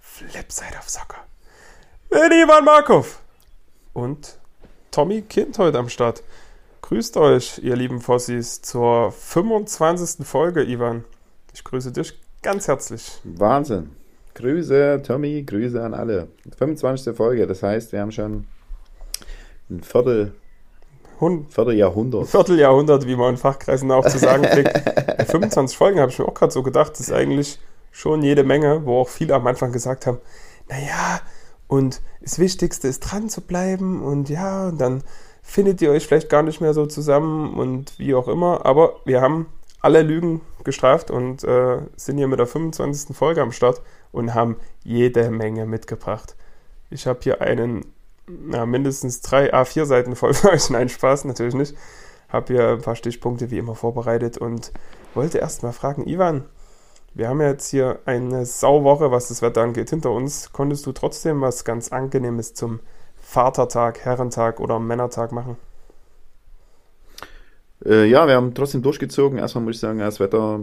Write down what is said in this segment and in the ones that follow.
Flipside of Soccer. Mit Ivan Markov. Und Tommy Kind heute am Start. Grüßt euch, ihr lieben Fossis, zur 25. Folge, Ivan. Ich grüße dich ganz herzlich. Wahnsinn. Grüße, Tommy, Grüße an alle. 25. Folge, das heißt, wir haben schon ein Viertel, Hund. Vierteljahrhundert. Vierteljahrhundert, wie man in Fachkreisen auch zu sagen kriegt. Bei 25 Folgen habe ich mir auch gerade so gedacht, das ist eigentlich schon jede Menge, wo auch viele am Anfang gesagt haben, naja, und das Wichtigste ist dran zu bleiben und ja, und dann findet ihr euch vielleicht gar nicht mehr so zusammen und wie auch immer. Aber wir haben alle Lügen gestraft und äh, sind hier mit der 25. Folge am Start und haben jede Menge mitgebracht. Ich habe hier einen, na, mindestens drei A4 Seiten voll für euch. Nein, Spaß, natürlich nicht. Habe hier ein paar Stichpunkte wie immer vorbereitet und wollte erst mal fragen, Ivan, wir haben ja jetzt hier eine Sauwoche, was das Wetter angeht, hinter uns. Konntest du trotzdem was ganz Angenehmes zum Vatertag, Herrentag oder Männertag machen? Äh, ja, wir haben trotzdem durchgezogen. Erstmal muss ich sagen, das Wetter,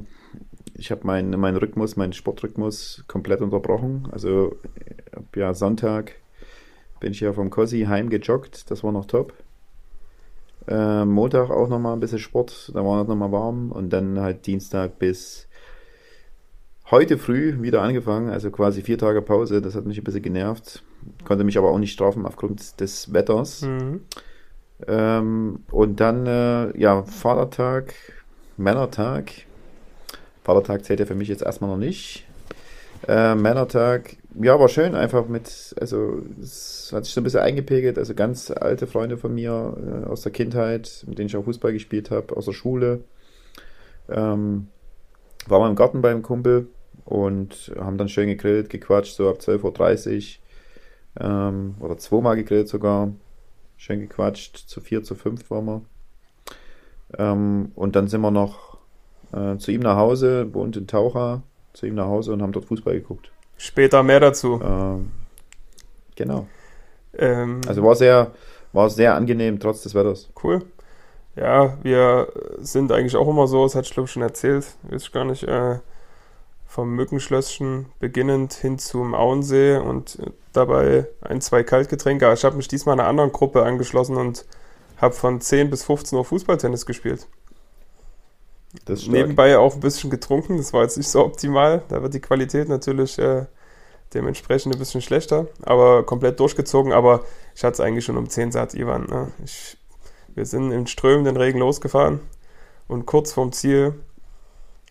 ich habe meinen mein Rhythmus, meinen Sportrhythmus komplett unterbrochen. Also ja Sonntag bin ich ja vom Cosi heim gejoggt, das war noch top. Äh, Montag auch nochmal ein bisschen Sport, da war es nochmal warm und dann halt Dienstag bis heute früh wieder angefangen, also quasi vier Tage Pause, das hat mich ein bisschen genervt, konnte mich aber auch nicht strafen aufgrund des Wetters. Mhm. Ähm, und dann, äh, ja, Vatertag, Männertag. Vatertag zählt ja für mich jetzt erstmal noch nicht. Äh, Männertag, ja, war schön, einfach mit, also es hat sich so ein bisschen eingepegelt, also ganz alte Freunde von mir äh, aus der Kindheit, mit denen ich auch Fußball gespielt habe, aus der Schule. Ähm, war mal im Garten beim Kumpel und haben dann schön gegrillt, gequatscht, so ab 12.30 Uhr ähm, oder zweimal gegrillt sogar. Schön gequatscht, zu vier, zu fünf waren wir. Ähm, und dann sind wir noch äh, zu ihm nach Hause, wohnt in Taucha, zu ihm nach Hause und haben dort Fußball geguckt. Später mehr dazu. Ähm, genau. Ähm, Also war sehr, war sehr angenehm, trotz des Wetters. Cool. Ja, wir sind eigentlich auch immer so, das hat ich glaube schon erzählt, weiß ich gar nicht, äh, vom Mückenschlösschen beginnend hin zum Auensee und äh, dabei ein, zwei Kaltgetränke. Aber Ich habe mich diesmal einer anderen Gruppe angeschlossen und habe von 10 bis 15 Uhr Fußballtennis gespielt. Nebenbei auch ein bisschen getrunken, das war jetzt nicht so optimal. Da wird die Qualität natürlich äh, dementsprechend ein bisschen schlechter, aber komplett durchgezogen. Aber ich hatte es eigentlich schon um 10 satt, Ivan. Ne? Ich, wir sind in strömenden Regen losgefahren und kurz vorm Ziel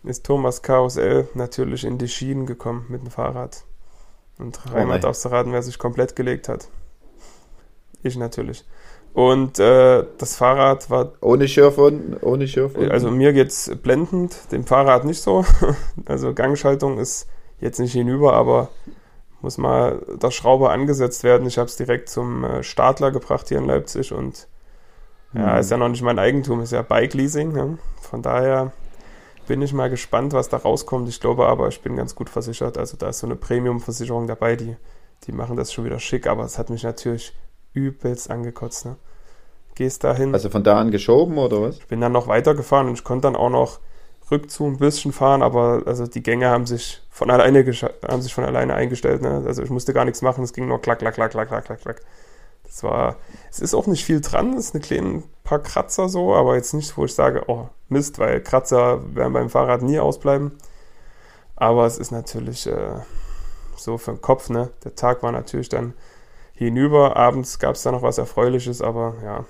ist Thomas Chaos L natürlich in die Schienen gekommen mit dem Fahrrad. Und Oh Reimann nein. darfst du raten, wer sich komplett gelegt hat. Ich natürlich. Und äh, das Fahrrad war Ohne Schürfwunden, ohne Schürfwunden. also mir geht's blendend, dem Fahrrad nicht so. Also Gangschaltung ist jetzt nicht hinüber, aber muss mal der Schraube angesetzt werden. Ich habe es direkt zum äh, Stadler gebracht hier in Leipzig und ja, Mhm. ist ja noch nicht mein Eigentum, ist ja Bike Leasing. Ne? Von daher bin ich mal gespannt, was da rauskommt. Ich glaube aber, ich bin ganz gut versichert. Also da ist so eine Premium-Versicherung dabei, die, die machen das schon wieder schick, aber es hat mich natürlich übelst angekotzt. Ne? Gehst dahin. also von da an geschoben oder was? Ich bin dann noch weitergefahren und ich konnte dann auch noch rückzu ein bisschen fahren, aber also die Gänge haben sich von alleine haben sich von alleine eingestellt. Ne? Also ich musste gar nichts machen, es ging nur klack, klack, klack, klack, klack, klack, klack. Das war, es ist auch nicht viel dran, es eine kleine paar Kratzer so, aber jetzt nicht, wo ich sage, oh Mist, weil Kratzer werden beim Fahrrad nie ausbleiben. Aber es ist natürlich äh, so für den Kopf, ne? Der Tag war natürlich dann hinüber, abends gab es da noch was Erfreuliches, aber ja,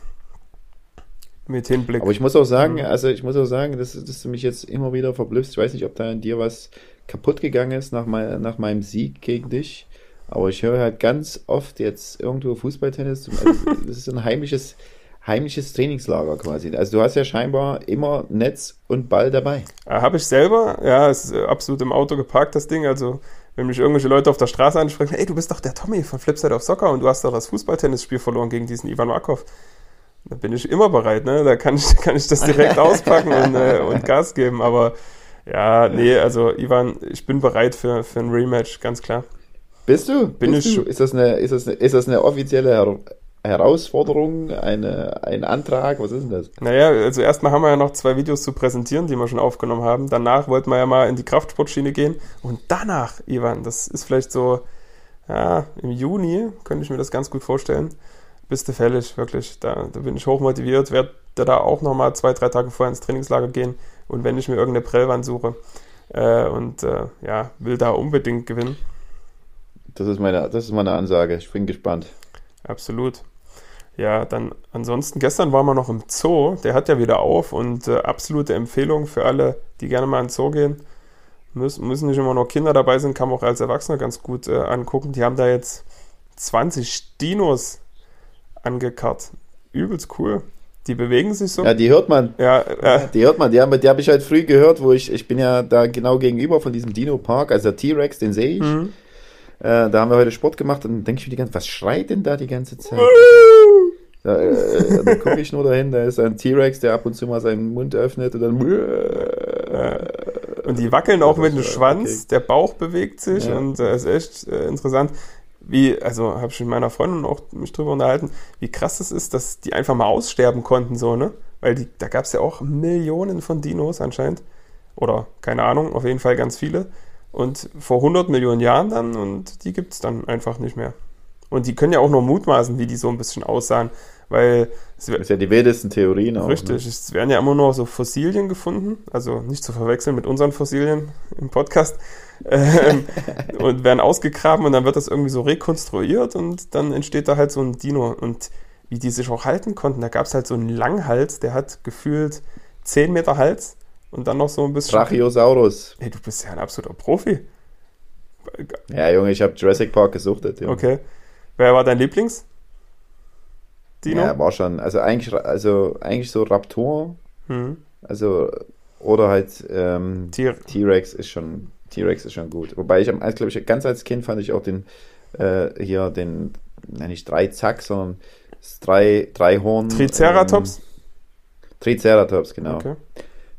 mit Hinblick. Aber ich muss auch sagen, Mhm. also ich muss auch sagen, dass, dass du mich jetzt immer wieder verblüffst. Ich weiß nicht, ob da in dir was kaputt gegangen ist nach, mein, nach meinem Sieg gegen dich. Aber ich höre halt ganz oft jetzt irgendwo Fußballtennis. Also das ist ein heimliches, heimliches Trainingslager quasi. Also du hast ja scheinbar immer Netz und Ball dabei. Habe ich selber, ja, es ist absolut im Auto geparkt, das Ding. Also, wenn mich irgendwelche Leute auf der Straße ansprechen, ey, du bist doch der Tommy von Flipside of Soccer und du hast doch das Fußballtennisspiel verloren gegen diesen Ivan Markov. Da bin ich immer bereit, ne? Da kann ich, kann ich das direkt auspacken und, äh, und Gas geben. Aber ja, nee, also Ivan, ich bin bereit für, für ein Rematch, ganz klar. Bist du? Bin Bist ich du? Ist das eine, ist das eine, ist das eine offizielle Her Herausforderung, eine, ein Antrag? Was ist denn das? Naja, also erstmal haben wir ja noch zwei Videos zu präsentieren, die wir schon aufgenommen haben. Danach wollten wir ja mal in die Kraftsportschiene gehen. Und danach, Ivan, das ist vielleicht so, ja, im Juni könnte ich mir das ganz gut vorstellen. Bist du fällig, wirklich. Da, da bin ich hochmotiviert, werde da auch nochmal zwei, drei Tage vorher ins Trainingslager gehen. Und wenn ich mir irgendeine Prellwand suche äh, und äh, ja, will da unbedingt gewinnen. Das ist meine, das ist meine Ansage. Ich bin gespannt. Absolut. Ja, dann ansonsten, gestern waren wir noch im Zoo, der hat ja wieder auf und äh, absolute Empfehlung für alle, die gerne mal in den Zoo gehen. Müssen, müssen nicht immer nur Kinder dabei sein, kann man auch als Erwachsener ganz gut äh, angucken. Die haben da jetzt 20 Dinos angekarrt. Übelst cool. Die bewegen sich so. Ja, die hört man. Ja, äh, Die hört man. Die habe die hab ich halt früh gehört, wo ich, ich bin ja da genau gegenüber von diesem Dino-Park, also der T-Rex, den sehe ich. mhm. Äh, da haben wir heute Sport gemacht und dann denke ich mir die ganze was schreit denn da die ganze Zeit? Da, äh, dann gucke ich nur dahin, da ist ein T-Rex, der ab und zu mal seinen Mund öffnet und dann. Und die wackeln auch Das mit dem äh, Schwanz, okay. der Bauch bewegt sich Ja. und äh, ist echt äh, interessant. Wie, also habe ich mit meiner Freundin auch mich drüber unterhalten, wie krass es ist, dass die einfach mal aussterben konnten, so, ne? Weil die, da gab es ja auch Millionen von Dinos anscheinend. Oder keine Ahnung, auf jeden Fall ganz viele. Und vor 100 Millionen Jahren dann und die gibt es dann einfach nicht mehr. Und die können ja auch nur mutmaßen, wie die so ein bisschen aussahen, weil es, Das ist ja die wildesten Theorien auch. Richtig, es werden ja immer nur so Fossilien gefunden, also nicht zu verwechseln mit unseren Fossilien im Podcast, ähm, und werden ausgegraben und dann wird das irgendwie so rekonstruiert und dann entsteht da halt so ein Dino und wie die sich auch halten konnten, da gab es halt so einen Langhals, der hat gefühlt 10 Meter Hals und dann noch so ein bisschen... Brachiosaurus. Hey, du bist ja ein absoluter Profi. Ja, Junge, ich habe Jurassic Park gesuchtet. Junge. Okay. Wer war dein Lieblings? Dino? Ja, war schon. Also eigentlich, also eigentlich so Raptor, Hm. also oder halt ähm. T-Rex ist schon T-Rex ist schon gut. Wobei ich, glaube ich, ganz als Kind fand ich auch den äh, hier den, nein, nicht drei Zack, sondern das drei, drei Horn. Triceratops? Ähm, Triceratops, genau. Okay.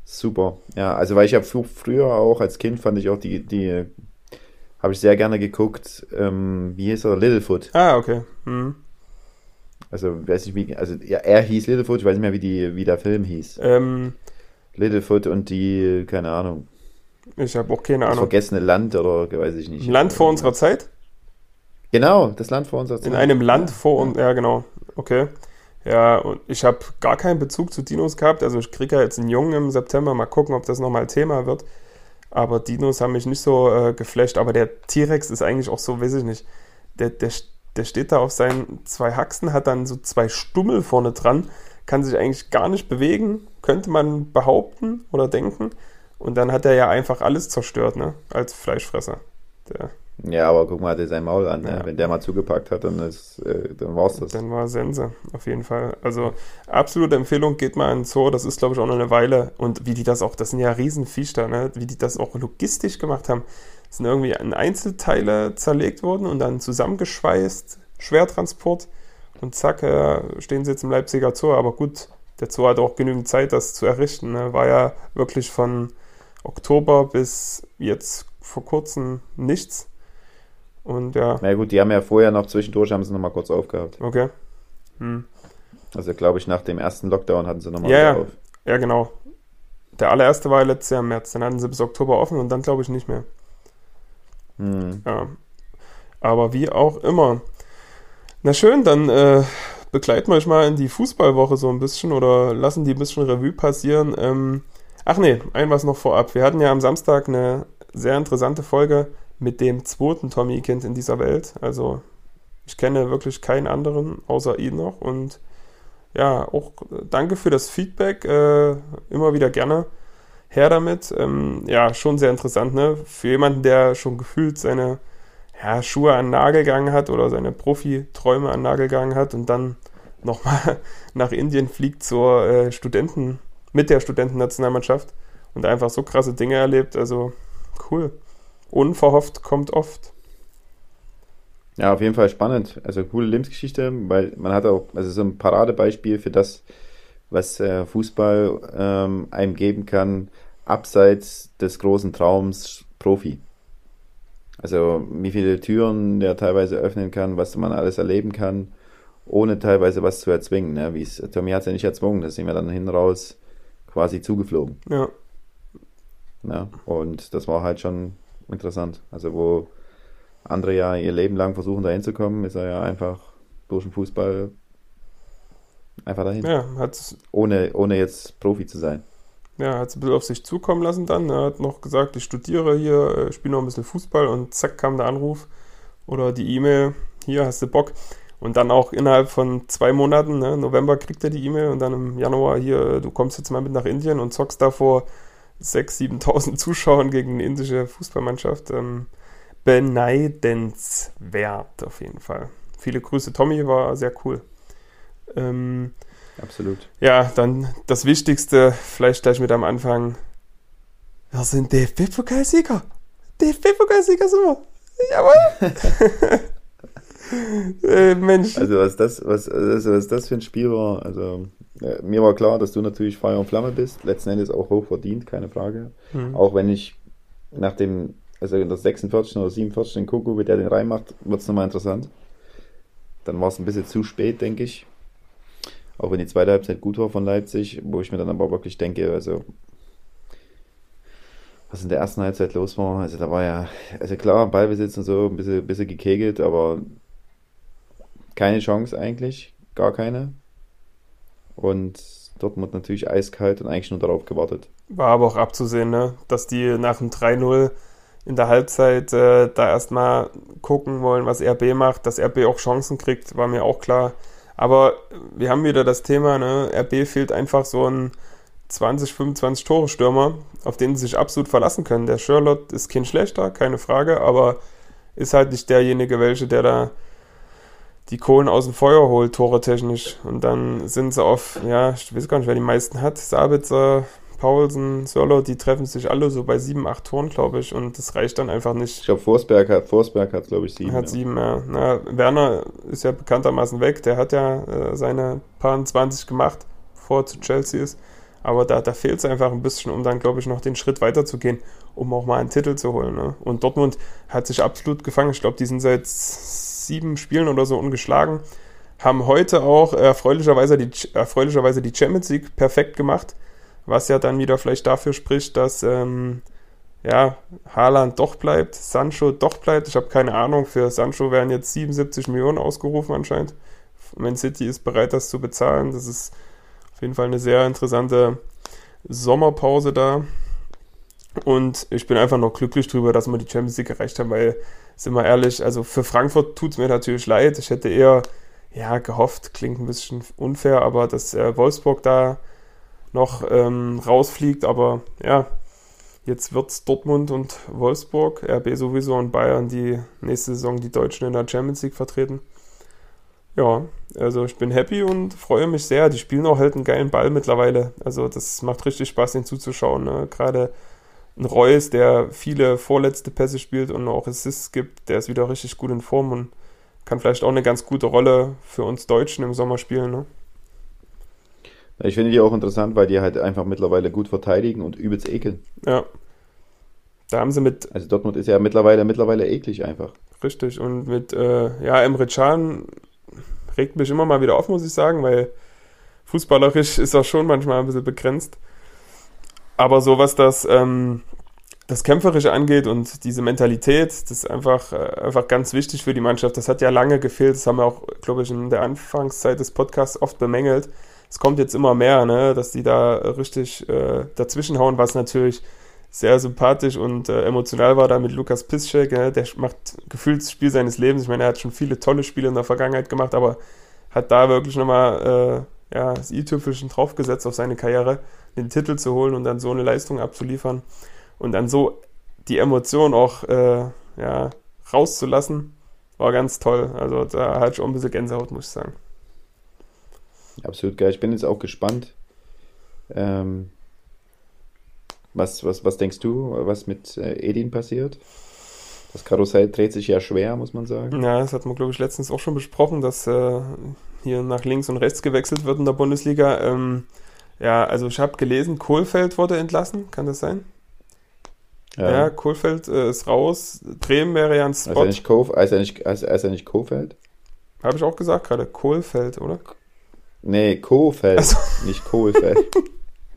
Super. Ja, also weil ich habe früher auch als Kind fand ich auch die, die habe ich sehr gerne geguckt. Ähm, wie hieß er? Littlefoot. Ah, okay. Hm. Also weiß ich wie, also ja, er hieß Littlefoot. Ich weiß nicht mehr wie die, wie der Film hieß. Ähm, Littlefoot und die, keine Ahnung, ich habe auch keine das Ahnung. vergessene Land oder weiß ich nicht. Ein Land vor unserer Zeit? Genau, das Land vor unserer Zeit. In einem Land vor uns, ja genau, okay. Ja, und ich habe gar keinen Bezug zu Dinos gehabt. Also ich kriege ja jetzt einen Jungen im September, mal gucken, ob das nochmal Thema wird. Aber Dinos haben mich nicht so äh, geflasht. Aber der T-Rex ist eigentlich auch so, weiß ich nicht. Der, der, der steht da auf seinen zwei Haxen, hat dann so zwei Stummel vorne dran, kann sich eigentlich gar nicht bewegen, könnte man behaupten oder denken. Und dann hat er ja einfach alles zerstört, ne? Als Fleischfresser. Der, Ja, aber guck mal, der sein Maul an. Ne? Ja. Wenn der mal zugepackt hat, dann, ist, äh, dann war's das. Dann war Sense, auf jeden Fall. Also absolute Empfehlung, geht mal in den Zoo, das ist glaube ich auch noch eine Weile. Und wie die das auch, das sind ja Riesenviech ne? wie die das auch logistisch gemacht haben. Das sind irgendwie in Einzelteile zerlegt worden und dann zusammengeschweißt, Schwertransport und zack, äh, stehen sie jetzt im Leipziger Zoo. Aber gut, der Zoo hat auch genügend Zeit, das zu errichten. Ne? War ja wirklich von Oktober bis jetzt vor kurzem nichts. Und ja, Na gut, die haben ja vorher noch zwischendurch, haben sie noch mal kurz aufgehabt. okay. Hm. Also glaube ich, nach dem ersten Lockdown hatten sie noch mal Ja, ja. auf. Ja, genau. Der allererste war ja letztes Jahr im März. Dann hatten sie bis Oktober offen und dann glaube ich nicht mehr. Hm. Ja. Aber wie auch immer. Na schön, dann äh, begleiten wir euch mal in die Fußballwoche so ein bisschen oder lassen die ein bisschen Revue passieren. Ähm, ach nee, ein was noch vorab. Wir hatten ja am Samstag eine sehr interessante Folge mit dem zweiten Tommy-Kind in dieser Welt. Also ich kenne wirklich keinen anderen außer ihn noch und ja, auch danke für das Feedback. Äh, immer wieder gerne her damit. Ähm, ja, schon sehr interessant, ne? Für jemanden, der schon gefühlt seine ja, Schuhe an Nagel gegangen hat oder seine Profiträume an Nagel gegangen hat und dann nochmal nach Indien fliegt zur äh, Studenten, mit der Studentennationalmannschaft und einfach so krasse Dinge erlebt. Also cool. Unverhofft kommt oft. Ja, auf jeden Fall spannend. Also coole Lebensgeschichte, weil man hat auch, also so ein Paradebeispiel für das, was äh, Fußball ähm, einem geben kann, abseits des großen Traums Profi. Also wie viele Türen der teilweise öffnen kann, was man alles erleben kann. ohne teilweise was zu erzwingen. Ne? Wie's, Tommy hat es ja nicht erzwungen, das sind wir dann hinten raus quasi zugeflogen. Ja. Ja, und das war halt schon interessant. Also wo andere ja ihr Leben lang versuchen da hinzukommen, ist er ja einfach durch den Fußball einfach dahin. Ja, hat Ohne, ohne jetzt Profi zu sein. Ja, hat es ein bisschen auf sich zukommen lassen dann. Er hat noch gesagt, ich studiere hier, äh, spiele noch ein bisschen Fußball und zack kam der Anruf oder die E-Mail, hier hast du Bock. Und dann auch innerhalb von zwei Monaten, ne, November kriegt er die E-Mail und dann im Januar hier, du kommst jetzt mal mit nach Indien und zockst da vor 6.000, 7.000 Zuschauern gegen eine indische Fußballmannschaft. Ähm, beneidenswert auf jeden Fall. Viele Grüße, Tommy, war sehr cool. Ähm, Absolut. ja, dann das Wichtigste, vielleicht gleich mit am Anfang. Wir sind DFB-Pokalsieger. DFB-Pokalsieger sind wir. Jawohl. äh, Mensch. Also was das, was, also was das für ein Spiel war, also äh, mir war klar, dass du natürlich Feuer und Flamme bist, letzten Endes auch hoch verdient, keine Frage. Mhm. Auch wenn ich nach dem, also in der 46. oder 47. den Kuku, wie der den reinmacht, wird es nochmal interessant. Dann war es ein bisschen zu spät, denke ich. Auch wenn die zweite Halbzeit gut war von Leipzig, wo ich mir dann aber wirklich denke, also was in der ersten Halbzeit los war, also da war ja, also klar, Ballbesitz und so, ein bisschen, bisschen gekegelt, aber keine Chance eigentlich, gar keine. Und Dortmund natürlich eiskalt und eigentlich nur darauf gewartet. War aber auch abzusehen, ne? dass die nach dem 3-0 in der Halbzeit äh, da erstmal gucken wollen, was RB macht, dass RB auch Chancen kriegt, war mir auch klar. Aber wir haben wieder das Thema, ne? RB fehlt einfach so ein 20, 25 Tore Stürmer, auf den sie sich absolut verlassen können. Der Sherlock ist kein schlechter, keine Frage, aber ist halt nicht derjenige, welche, der da die Kohlen aus dem Feuer holt, tore technisch. Und dann sind sie auf, ja, ich weiß gar nicht, wer die meisten hat. Sabitzer, Paulsen, Sörloth, die treffen sich alle so bei sieben, acht Toren, glaube ich. Und das reicht dann einfach nicht. Ich glaube, Forsberg hat, Forsberg hat, glaube ich, sieben. Hat ja. sieben, ja. Na, Werner ist ja bekanntermaßen weg. Der hat ja äh, seine paar 20 gemacht, bevor er zu Chelsea ist. Aber da, da fehlt es einfach ein bisschen, um dann, glaube ich, noch den Schritt weiterzugehen, um auch mal einen Titel zu holen. Ne? Und Dortmund hat sich absolut gefangen. Ich glaube, die sind seit sieben Spielen oder so ungeschlagen. Haben heute auch erfreulicherweise die, erfreulicherweise die Champions League perfekt gemacht. Was ja dann wieder vielleicht dafür spricht, dass ähm, ja, Haaland doch bleibt, Sancho doch bleibt. Ich habe keine Ahnung, für Sancho werden jetzt 77 Millionen ausgerufen anscheinend. Man City ist bereit, das zu bezahlen. Das ist auf jeden Fall eine sehr interessante Sommerpause da. Und ich bin einfach noch glücklich drüber, dass wir die Champions League erreicht haben, weil, sind wir ehrlich, also für Frankfurt tut es mir natürlich leid. Ich hätte eher, ja, gehofft, klingt ein bisschen unfair, aber dass äh, Wolfsburg da noch ähm, rausfliegt. Aber ja, jetzt wird es Dortmund und Wolfsburg, RB sowieso und Bayern, die nächste Saison die Deutschen in der Champions League vertreten. Ja, also ich bin happy und freue mich sehr. Die spielen auch halt einen geilen Ball mittlerweile. Also das macht richtig Spaß, den zuzuschauen. Ne? Gerade ein Reus, der viele vorletzte Pässe spielt und auch Assists gibt, der ist wieder richtig gut in Form und kann vielleicht auch eine ganz gute Rolle für uns Deutschen im Sommer spielen. Ne? Ich finde die auch interessant, weil die halt einfach mittlerweile gut verteidigen und übelst ekeln. Ja. Da haben sie mit. Also Dortmund ist ja mittlerweile, mittlerweile eklig einfach. Richtig. Und mit, äh, ja, Emre Can regt mich immer mal wieder auf, muss ich sagen, weil fußballerisch ist er schon manchmal ein bisschen begrenzt. Aber so was das, ähm, das Kämpferische angeht und diese Mentalität, das ist einfach, äh, einfach ganz wichtig für die Mannschaft. Das hat ja lange gefehlt. Das haben wir auch, glaube ich, in der Anfangszeit des Podcasts oft bemängelt. Es kommt jetzt immer mehr, ne, dass die da richtig äh, dazwischenhauen, was natürlich sehr sympathisch und äh, emotional war da mit Lukas Piszczek. Ne? Der macht gefühlt das Spiel seines Lebens. Ich meine, er hat schon viele tolle Spiele in der Vergangenheit gemacht, aber hat da wirklich nochmal äh, ja, das i-Tüpfelchen draufgesetzt auf seine Karriere, den Titel zu holen und dann so eine Leistung abzuliefern und dann so die Emotion auch äh, ja, rauszulassen, war ganz toll. Also da hatte ich auch ein bisschen Gänsehaut, muss ich sagen. Absolut geil. Ich bin jetzt auch gespannt. Ähm, was, was, was denkst du, was mit äh, Edin passiert? Das Karussell dreht sich ja schwer, muss man sagen. Ja, das hat man, glaube ich, letztens auch schon besprochen, dass äh, hier nach links und rechts gewechselt wird in der Bundesliga. Ähm, ja, also ich habe gelesen, Kohlfeld wurde entlassen, kann das sein? Ja, ja Kohlfeld äh, ist raus. Bremen wäre ja ein Spot. Heißt er nicht, Kof, heißt er nicht, heißt, heißt er nicht Kofeld? Habe ich auch gesagt gerade, Kohlfeld, oder? Nee, Kohfeld, Ach nicht Kohlfeld.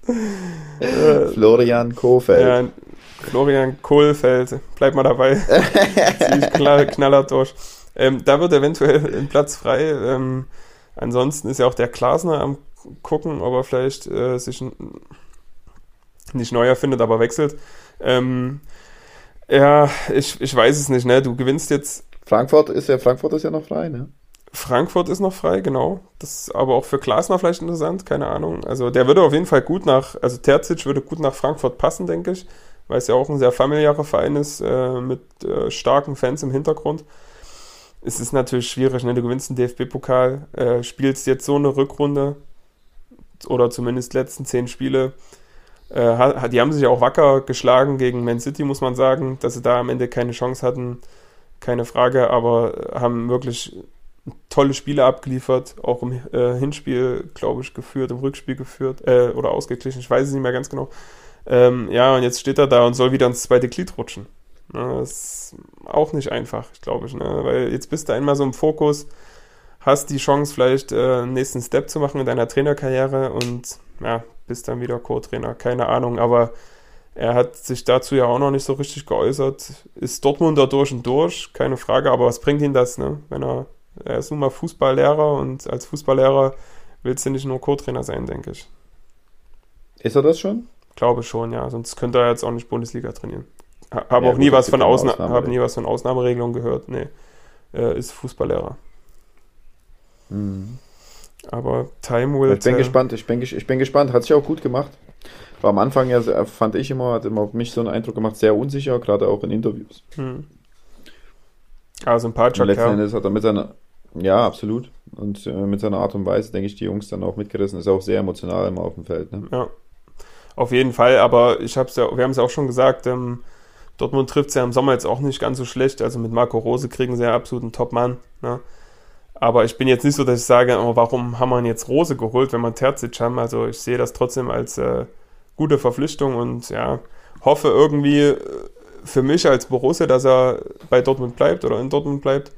Florian Kohfeld. Ja, Florian Kohlfeld, bleib mal dabei. Zieh ich knall, knaller durch. Ähm, da wird eventuell ein Platz frei. Ähm, ansonsten ist ja auch der Glasner am gucken, ob er vielleicht äh, sich nicht neu erfindet, aber wechselt. Ähm, ja, ich, ich weiß es nicht, ne? Du gewinnst jetzt. Frankfurt ist ja, Frankfurt ist ja noch frei, ne? Frankfurt ist noch frei, genau. Das ist aber auch für Glasner vielleicht interessant, keine Ahnung. Also der würde auf jeden Fall gut nach, also Terzic würde gut nach Frankfurt passen, denke ich, weil es ja auch ein sehr familiärer Verein ist, äh, mit äh, starken Fans im Hintergrund. Es ist natürlich schwierig, ne? Du gewinnst einen DFB-Pokal, äh, spielst jetzt so eine Rückrunde oder zumindest letzten zehn Spiele. Äh, die haben sich auch wacker geschlagen gegen Man City, muss man sagen, dass sie da am Ende keine Chance hatten, keine Frage, aber haben wirklich tolle Spiele abgeliefert, auch im äh, Hinspiel, glaube ich, geführt, im Rückspiel geführt äh, oder ausgeglichen, ich weiß es nicht mehr ganz genau. Ähm, ja, und jetzt steht er da und soll wieder ins zweite Glied rutschen. Das ist auch nicht einfach, glaube ich, ne? weil jetzt bist du einmal so im Fokus, hast die Chance vielleicht äh, einen nächsten Step zu machen in deiner Trainerkarriere und ja, bist dann wieder Co-Trainer, keine Ahnung, aber er hat sich dazu ja auch noch nicht so richtig geäußert. Ist Dortmunder durch und durch, keine Frage, aber was bringt ihn das, ne? Wenn er, er ist nun mal Fußballlehrer und als Fußballlehrer willst du nicht nur Co-Trainer sein, denke ich. Ist er das schon? Glaube schon, ja, sonst könnte er jetzt auch nicht Bundesliga trainieren. Ha- Habe Ja, auch nie was von Ausna Ausnahmen. habe nie was von Ausnahmeregelungen gehört. Nee, äh, ist Fußballlehrer. Mhm. Aber Time will Ich bin gespannt, ich bin, ich bin gespannt. Hat sich auch gut gemacht. War am Anfang ja, fand ich immer, hat immer auf mich so einen Eindruck gemacht, sehr unsicher, gerade auch in Interviews. Hm. Ah, Und sympathischer letzten Kerl. Endes hat er mit seiner, ja, absolut. Und äh, mit seiner Art und Weise, denke ich, die Jungs dann auch mitgerissen. Ist auch sehr emotional immer auf dem Feld. Ne? Ja, auf jeden Fall. Aber ich hab's ja, wir haben es ja auch schon gesagt, ähm, Dortmund trifft es ja im Sommer jetzt auch nicht ganz so schlecht. Also mit Marco Rose kriegen sie ja absolut einen Top-Mann. Ne? Aber ich bin jetzt nicht so, dass ich sage, oh, warum haben wir jetzt Rose geholt, wenn wir Terzic haben. Also ich sehe das trotzdem als äh, gute Verpflichtung und ja, hoffe irgendwie äh, für mich als Borussia, dass er bei Dortmund bleibt oder in Dortmund bleibt.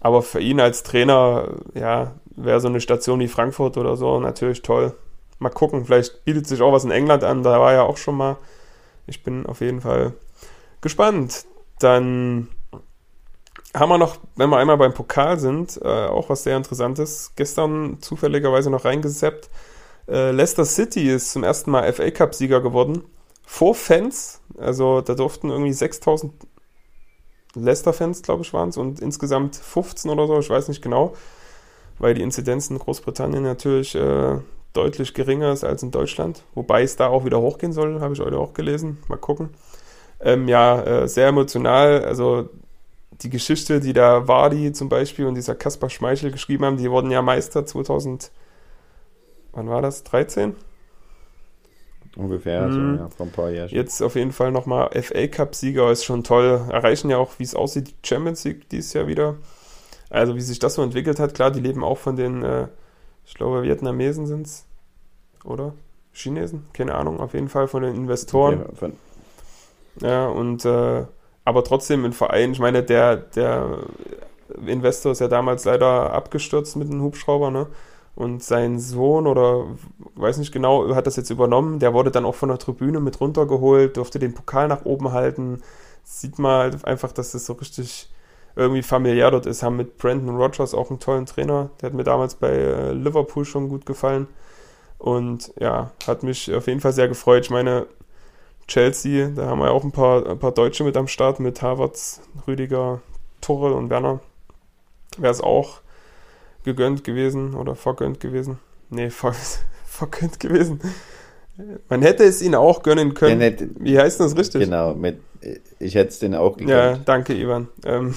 Aber für ihn als Trainer, ja, wäre so eine Station wie Frankfurt oder so natürlich toll. Mal gucken, vielleicht bietet sich auch was in England an, da war er auch schon mal. Ich bin auf jeden Fall gespannt. Dann haben wir noch, wenn wir einmal beim Pokal sind, äh, auch was sehr Interessantes. Gestern zufälligerweise noch reingeseppt. Äh, Leicester City ist zum ersten Mal FA Cup-Sieger geworden. Vor Fans, also da durften irgendwie 6000 Leicester-Fans, glaube ich, waren es und insgesamt 15 oder so, ich weiß nicht genau, weil die Inzidenz in Großbritannien natürlich äh, deutlich geringer ist als in Deutschland, wobei es da auch wieder hochgehen soll, habe ich heute auch gelesen. Mal gucken. Ähm, ja, äh, sehr emotional, also die Geschichte, die da Wardi zum Beispiel und dieser Kaspar Schmeichel geschrieben haben, die wurden ja Meister 2000, wann war das? 13? Ungefähr, Mhm. so, ja, vor ein paar Jahren. Jetzt auf jeden Fall nochmal FA Cup-Sieger ist schon toll. Erreichen ja auch, wie es aussieht, die Champions League dieses Jahr wieder. Also wie sich das so entwickelt hat, klar, die leben auch von den, äh, ich glaube, Vietnamesen sind es, oder? Chinesen? Keine Ahnung, auf jeden Fall von den Investoren. Ja, von, Ja, und äh, aber trotzdem ein Verein, ich meine, der, der Investor ist ja damals leider abgestürzt mit einem Hubschrauber, ne? Und sein Sohn oder weiß nicht genau, hat das jetzt übernommen. Der wurde dann auch von der Tribüne mit runtergeholt, durfte den Pokal nach oben halten. Sieht man halt einfach, dass das so richtig irgendwie familiär dort ist. Haben mit Brandon Rogers auch einen tollen Trainer. Der hat mir damals bei äh, Liverpool schon gut gefallen. Und ja, hat mich auf jeden Fall sehr gefreut. Ich meine, Chelsea, da haben wir ja auch ein paar, ein paar Deutsche mit am Start, mit Havertz, Rüdiger, Torre und Werner. Wäre es auch gegönnt gewesen oder vergönnt gewesen. Nee, ver vergönnt gewesen. Man hätte es ihnen auch gönnen können. Ja, nicht- Wie heißt das richtig? Genau, mit, ich hätte es den auch Ja, gegönnt. danke, Ivan. Ähm,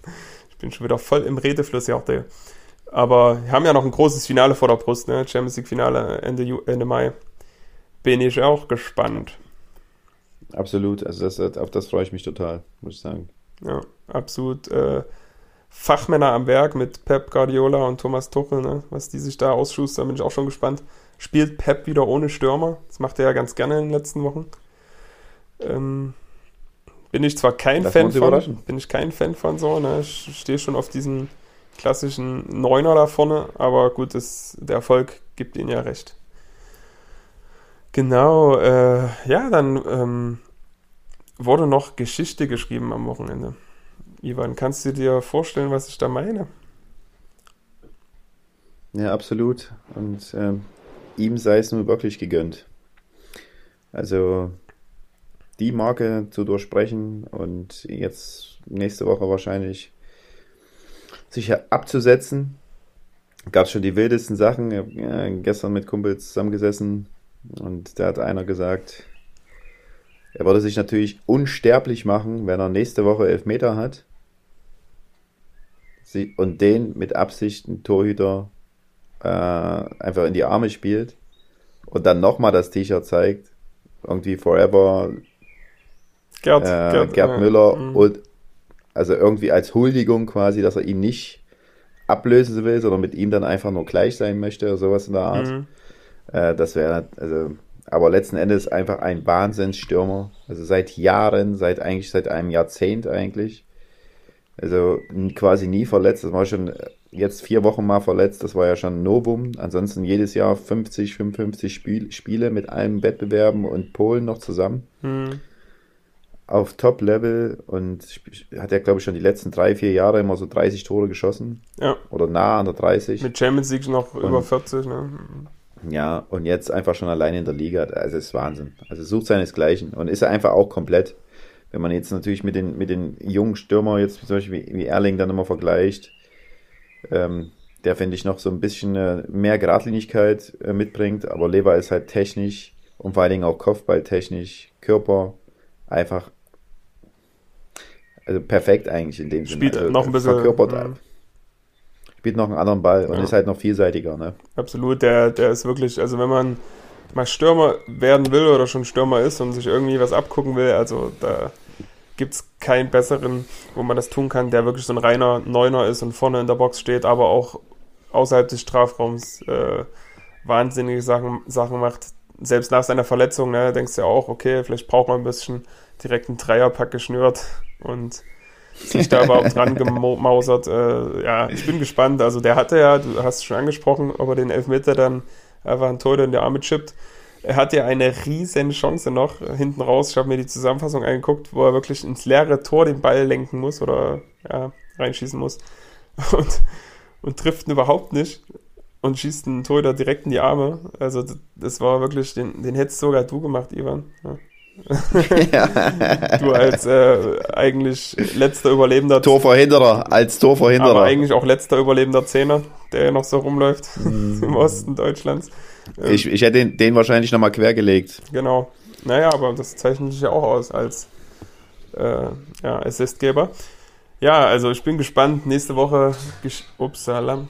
ich bin schon wieder voll im Redefluss, ja, der. Aber wir haben ja noch ein großes Finale vor der Brust, ne? Champions League Finale Ende, Ju Ende Mai. Bin ich auch gespannt. Absolut, also das, auf das freue ich mich total, muss ich sagen. Ja, absolut. Äh, Fachmänner am Werk mit Pep Guardiola und Thomas Tuchel, ne? was die sich da ausschustern, bin ich auch schon gespannt. Spielt Pep wieder ohne Stürmer? Das macht er ja ganz gerne in den letzten Wochen. Ähm, bin ich zwar kein wir Fan von, bin ich kein Fan von so, ne? Ich stehe schon auf diesen klassischen Neuner da vorne, aber gut, das, der Erfolg gibt ihnen ja recht. Genau, äh, ja, dann ähm, wurde noch Geschichte geschrieben am Wochenende. Ivan, kannst du dir vorstellen, was ich da meine? Ja, absolut. Und ähm, ihm sei es nun wirklich gegönnt. Also die Marke zu durchbrechen und jetzt nächste Woche wahrscheinlich sich abzusetzen. Gab es schon die wildesten Sachen. Ich habe ja, gestern mit Kumpels zusammengesessen und da hat einer gesagt, er würde sich natürlich unsterblich machen, wenn er nächste Woche elf Meter hat und den mit Absicht ein Torhüter äh, einfach in die Arme spielt und dann nochmal das T-Shirt zeigt, irgendwie Forever Gerd, äh, Gerd, Gerd Müller äh, und also irgendwie als Huldigung quasi, dass er ihn nicht ablösen will, sondern mit ihm dann einfach nur gleich sein möchte oder sowas in der Art. Mhm. Äh, das wäre, also, aber letzten Endes einfach ein Wahnsinnsstürmer. Also seit Jahren, seit eigentlich seit einem Jahrzehnt eigentlich. Also quasi nie verletzt. Das war schon jetzt vier Wochen mal verletzt. Das war ja schon ein Novum. Ansonsten jedes Jahr 50, 55 Spiel, Spiele mit allen Wettbewerben und Polen noch zusammen. Mhm. Auf Top-Level und hat er, glaube ich, schon die letzten drei, vier Jahre immer so 30 Tore geschossen. Ja. Oder nah an der 30. Mit Champions League noch und, über 40, ne? Ja, und jetzt einfach schon alleine in der Liga. Also ist Wahnsinn. Also sucht seinesgleichen. Und ist er einfach auch komplett. Wenn man jetzt natürlich mit den, mit den jungen Stürmer jetzt zum Beispiel wie, wie Erling dann immer vergleicht, ähm, der finde ich noch so ein bisschen äh, mehr Geradlinigkeit äh, mitbringt, aber Lever ist halt technisch und vor allen Dingen auch Kopfballtechnisch, Körper einfach also perfekt eigentlich in dem Sinne. Spielt also, noch ein bisschen verkörpert mh. Spielt noch einen anderen Ball und ja. ist halt noch vielseitiger, ne? Absolut, der, der ist wirklich, also wenn man mal Stürmer werden will oder schon Stürmer ist und sich irgendwie was abgucken will, also da gibt es keinen besseren, wo man das tun kann, der wirklich so ein reiner Neuner ist und vorne in der Box steht, aber auch außerhalb des Strafraums äh, wahnsinnige Sachen, Sachen macht. Selbst nach seiner Verletzung, ne, denkst du ja auch, okay, vielleicht braucht man ein bisschen direkt einen Dreierpack geschnürt und sich da überhaupt dran gemausert. Äh, ja, ich bin gespannt. Also der hatte ja, du hast es schon angesprochen, ob er den Elfmeter dann einfach ein Tor in die Arme chippt. Er hat ja eine riesen Chance noch hinten raus. Ich habe mir die Zusammenfassung angeguckt, wo er wirklich ins leere Tor den Ball lenken muss oder ja, reinschießen muss. Und, und trifft ihn überhaupt nicht und schießt einen Torhüter direkt in die Arme. Also das war wirklich, den, den hättest sogar du gemacht, Ivan. Ja. Du als äh, eigentlich letzter Überlebender. Torverhinderer, als Torverhinderer. Aber eigentlich auch letzter überlebender Zehner, der noch so rumläuft mm. im Osten Deutschlands. Ähm, ich, ich hätte den, den wahrscheinlich nochmal quergelegt. Genau. Naja, aber das zeichnet sich ja auch aus als äh, ja, Assistgeber. Ja, also ich bin gespannt. Nächste Woche, upsala,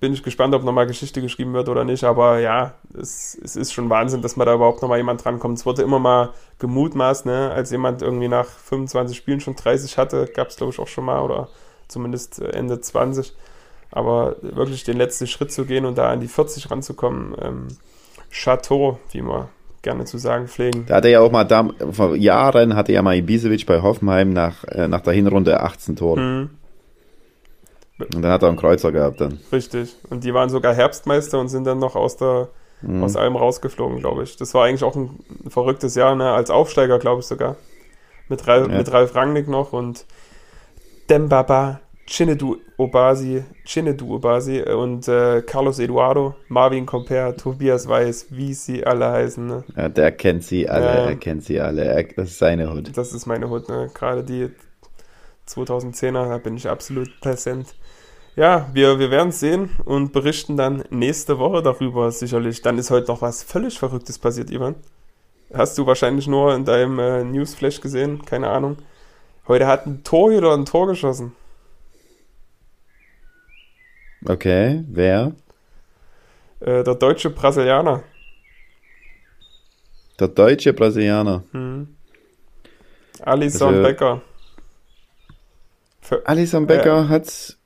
bin ich gespannt, ob nochmal Geschichte geschrieben wird oder nicht. Aber ja, es, es ist schon Wahnsinn, dass man da überhaupt nochmal jemand drankommt. Es wurde immer mal gemutmaßt, ne, als jemand irgendwie nach 25 Spielen schon 30 hatte, gab es glaube ich auch schon mal oder zumindest Ende 20. Aber wirklich den letzten Schritt zu gehen und da an die 40 ranzukommen, ähm, Chateau, wie wir gerne zu sagen pflegen. Da hatte ja auch mal da, vor Jahren hatte ja mal Ibisevic bei Hoffenheim nach, äh, nach der Hinrunde 18 Tore. Mhm. Und dann hat er einen Kreuzer gehabt dann. Richtig. Und die waren sogar Herbstmeister und sind dann noch aus der mhm. aus allem rausgeflogen, glaube ich. Das war eigentlich auch ein, verrücktes Jahr, ne? als Aufsteiger, glaube ich sogar. Mit, Ralf, ja. mit Ralf Rangnick noch und Dembaba Chinedu Obasi, Chinedu Obasi und äh, Carlos Eduardo, Marvin Comper, Tobias Weiß, wie sie alle heißen. Ne? Ja, der kennt sie alle, ja. er kennt sie alle. Er, das ist seine Hut. Das ist meine Hut, ne? Gerade die 2010er, da bin ich absolut präsent. Ja, wir, wir werden es sehen und berichten dann nächste Woche darüber sicherlich. Dann ist heute noch was völlig Verrücktes passiert, Ivan. Hast du wahrscheinlich nur in deinem äh, Newsflash gesehen, keine Ahnung. Heute hat ein Torhüter ein Tor geschossen. Okay, wer? Äh, der deutsche Brasilianer. Der deutsche Brasilianer. Hm. Alison also, Becker. Ver Alison Becker äh, hat's.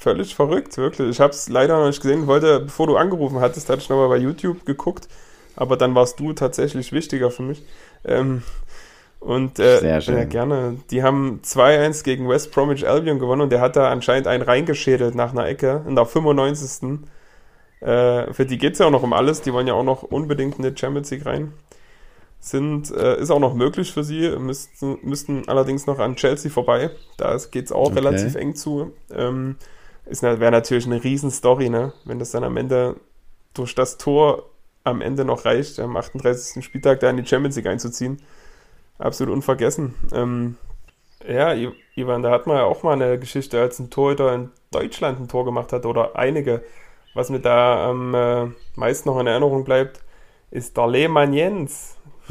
Völlig verrückt, wirklich. Ich habe es leider noch nicht gesehen. Wollte, bevor du angerufen hattest, hatte ich nochmal bei YouTube geguckt. Aber dann warst du tatsächlich wichtiger für mich. Ähm, Und äh, Sehr schön. ja, gerne. Die haben 2-1 gegen West Bromwich Albion gewonnen und der hat da anscheinend einen reingeschädelt nach einer Ecke in der 95. Äh, für die geht es ja auch noch um alles. Die wollen ja auch noch unbedingt in die Champions League rein. Sind, äh, ist auch noch möglich für sie, müssten, müssten allerdings noch an Chelsea vorbei. Da geht es auch Okay. relativ eng zu. Ähm, wäre natürlich eine Riesenstory, ne? Wenn das dann am Ende durch das Tor am Ende noch reicht, am 38. Spieltag da in die Champions League einzuziehen. Absolut unvergessen. Ähm, ja, Ivan, da hat man ja auch mal eine Geschichte, als ein Torhüter in Deutschland ein Tor gemacht hat oder einige. Was mir da am äh, meisten noch in Erinnerung bleibt, ist der Lehmann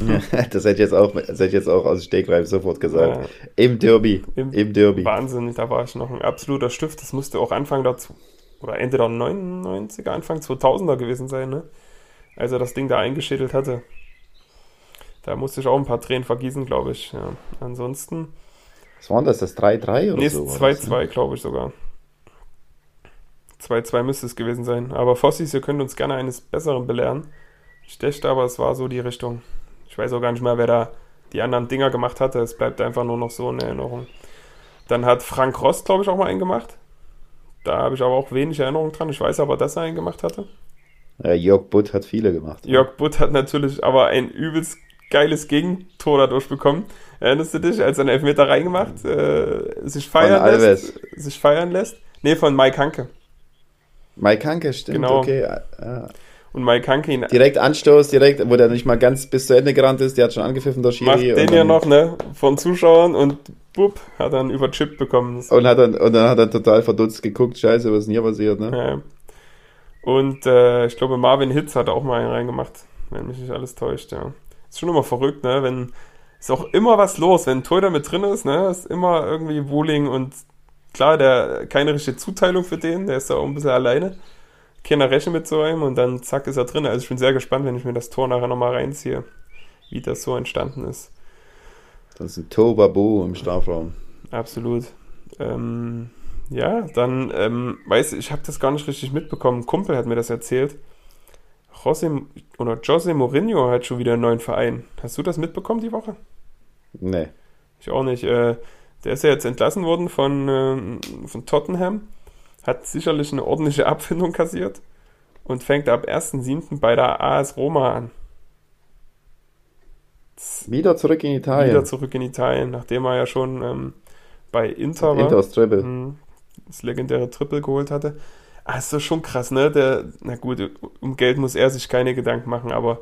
Das hätte ich jetzt auch, das hätte ich jetzt auch aus Stegreif sofort gesagt. Im Derby. Im- Im, Derby. Wahnsinn, da war ich noch ein absoluter Stift. Das musste auch Anfang Z- oder Ende der 99er, Anfang 2000er gewesen sein, ne? Als er das Ding da eingeschädelt hatte. Da musste ich auch ein paar Tränen vergießen, glaube ich. Ja. Ansonsten, Was war das? Das 3-3 oder nee, so? war das, 2-2, ne? glaube ich sogar. 2-2 müsste es gewesen sein. Aber Fossis, ihr könnt uns gerne eines Besseren belehren. Ich dächte aber, es war so die Richtung. Ich weiß auch gar nicht mehr, wer da die anderen Dinger gemacht hatte. Es bleibt einfach nur noch so in Erinnerung. Dann hat Frank Rost, glaube ich, auch mal einen gemacht. Da habe ich aber auch wenig Erinnerung dran. Ich weiß aber, dass er einen gemacht hatte. Ja, Jörg Butt hat viele gemacht. Jörg Butt hat natürlich aber ein übelst geiles Gegentor dadurch bekommen. Erinnerst du dich, als er einen Elfmeter reingemacht, äh, sich feiern Von lässt? Sich feiern lässt? Nee, von Mike Hanke. Mike Hanke, stimmt, Genau. okay. Ja. Und Mike Hanke ihn Direkt Anstoß, direkt, wo der nicht mal ganz bis zu Ende gerannt ist, der hat schon angepfiffen, der macht Schiri. den und ja noch, ne, von Zuschauern und bupp, hat dann überchippt bekommen. Und, hat dann, und dann hat er total verdutzt geguckt, scheiße, was ist denn hier passiert, ne? Ja. Und äh, ich glaube, Marvin Hitz hat auch mal einen reingemacht, wenn mich nicht alles täuscht, ja. Ist schon immer verrückt, ne? Wenn ist auch immer was los, wenn ein Torhüter mit drin ist, ne? Ist immer irgendwie Wohling und klar, der keine richtige Zuteilung für den, der ist da auch ein bisschen alleine. Keiner rechnet mit so einem und dann zack ist er drin. Also ich bin sehr gespannt, wenn ich mir das Tor nachher nochmal reinziehe, wie das so entstanden ist. Das ist ein Tobabu im Strafraum. Absolut. Ähm, ja, dann, ähm, weiß ich, ich habe das gar nicht richtig mitbekommen. Ein Kumpel hat mir das erzählt. José oder José Mourinho hat schon wieder einen neuen Verein. Hast du das mitbekommen die Woche? Nee. Ich auch nicht. Äh, der ist ja jetzt entlassen worden von, ähm, von Tottenham. Hat sicherlich eine ordentliche Abfindung kassiert und fängt ab 1.7. bei der AS Roma an. Wieder zurück in Italien. Wieder zurück in Italien, nachdem er ja schon ähm, bei Inter war. Inters Triple. Mhm. das legendäre Triple geholt hatte. Ah, ist doch schon krass, ne? Der, na gut, um Geld muss er sich keine Gedanken machen, aber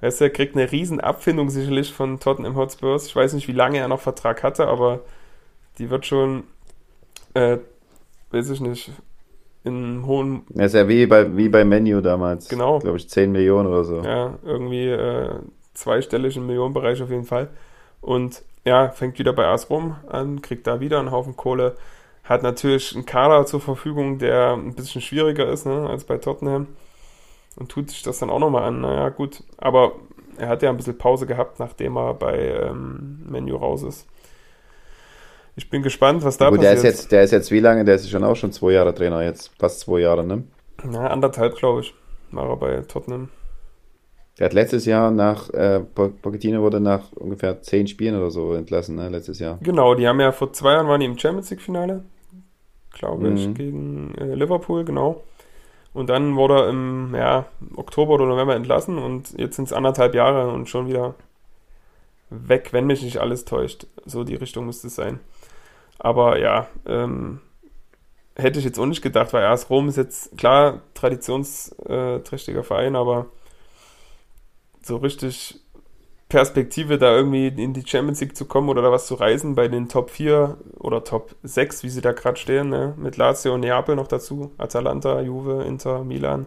weißt du, er kriegt eine riesen Abfindung sicherlich von Tottenham Hotspurs. Ich weiß nicht, wie lange er noch Vertrag hatte, aber die wird schon, äh, weiß ich nicht, in hohen, Das ist ja wie bei, wie bei Menu damals. Genau. Glaube ich, 10 Millionen oder so. ja, irgendwie äh, zweistelligen Millionenbereich auf jeden Fall. Und ja, fängt wieder bei AS Rom an, kriegt da wieder einen Haufen Kohle, hat natürlich einen Kader zur Verfügung, der ein bisschen schwieriger ist ne, als bei Tottenham und tut sich das dann auch nochmal an. Naja, gut, aber er hat ja ein bisschen Pause gehabt, nachdem er bei ähm, Menu raus ist. Ich bin gespannt, was da der passiert. ist jetzt, der ist jetzt wie lange? Der ist schon auch schon zwei Jahre Trainer jetzt. Fast zwei Jahre, ne? Na, anderthalb, glaube ich, war er bei Tottenham. Der hat letztes Jahr nach, äh, Po- Pochettino wurde nach ungefähr zehn Spielen oder so entlassen, ne? Letztes Jahr. Genau, die haben ja vor zwei Jahren waren die im Champions League Finale, glaube ich, Mhm. gegen äh, Liverpool, genau. Und dann wurde er im ja, Oktober oder November entlassen und jetzt sind es anderthalb Jahre und schon wieder weg, wenn mich nicht alles täuscht. So die Richtung müsste es sein. Aber ja, ähm, hätte ich jetzt auch nicht gedacht, weil erst Rom ist jetzt klar traditionsträchtiger Verein, aber so richtig Perspektive, da irgendwie in die Champions League zu kommen oder da was zu reisen bei den Top 4 oder Top 6, wie sie da gerade stehen, ne? mit Lazio und Neapel noch dazu, Atalanta, Juve, Inter, Milan.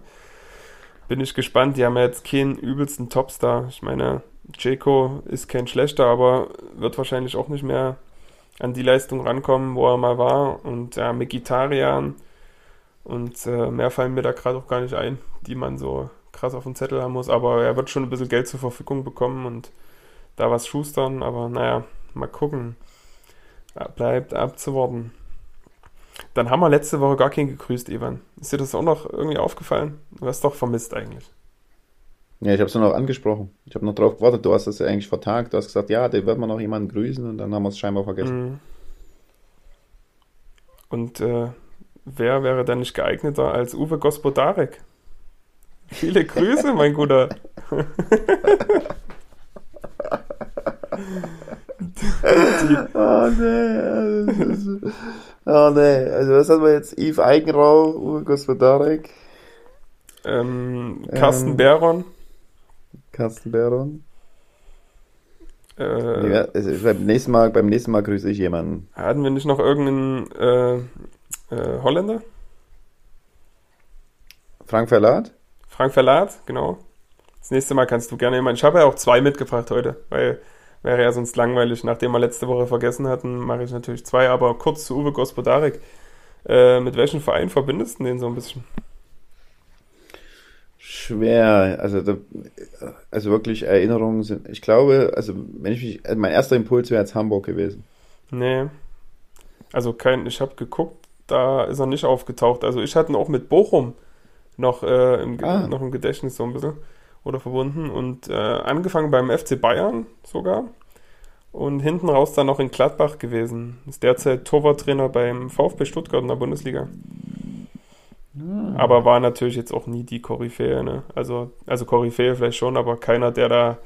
Bin ich gespannt. Die haben ja jetzt keinen übelsten Topstar. Ich meine, Dzeko ist kein schlechter, aber wird wahrscheinlich auch nicht mehr an die Leistung rankommen, wo er mal war. Und ja, Mkhitaryan und äh, mehr fallen mir da gerade auch gar nicht ein, die man so krass auf dem Zettel haben muss. Aber er wird schon ein bisschen Geld zur Verfügung bekommen und da was schustern. Aber naja, mal gucken. Bleibt abzuwarten. Dann haben wir letzte Woche gar keinen gegrüßt, Ivan. Ist dir das auch noch irgendwie aufgefallen? Du hast doch vermisst eigentlich. Ja, ich habe es noch angesprochen. Ich habe noch drauf gewartet. Du hast das ja eigentlich vertagt. Du hast gesagt, ja, da wird man noch jemanden grüßen und dann haben wir es scheinbar vergessen. Mhm. Und äh, wer wäre dann nicht geeigneter als Uwe Gospodarek? Viele Grüße, mein Guter. oh nee. Oh nee. Also was haben wir jetzt? Yves Eigenrau, Uwe Gospodarek. Ähm, Carsten ähm, Beron. Carsten Beron. Äh, ja, also beim, nächsten Mal, beim nächsten Mal grüße ich jemanden. Hatten wir nicht noch irgendeinen äh, äh, Holländer? Frank Verlat? Frank Verlat, genau. Das nächste Mal kannst du gerne jemanden. Ich habe ja auch zwei mitgebracht heute, weil wäre ja sonst langweilig. Nachdem wir letzte Woche vergessen hatten, mache ich natürlich zwei. Aber kurz zu Uwe Gospodarek. Äh, mit welchem Verein verbindest du den so ein bisschen? Schwer, also, da, also wirklich Erinnerungen sind, ich glaube, also wenn ich mich, also mein erster Impuls wäre jetzt Hamburg gewesen. Nee, also kein, ich habe geguckt, da ist er nicht aufgetaucht. Also ich hatte ihn auch mit Bochum noch, äh, im, ah. noch im Gedächtnis so ein bisschen oder verbunden und äh, angefangen beim FC Bayern sogar und hinten raus dann noch in Gladbach gewesen. Ist derzeit Torwarttrainer beim VfB Stuttgart in der Bundesliga. Ah. Aber war natürlich jetzt auch nie die Koryphäe, ne? Also, also Koryphäe vielleicht schon, aber keiner, der da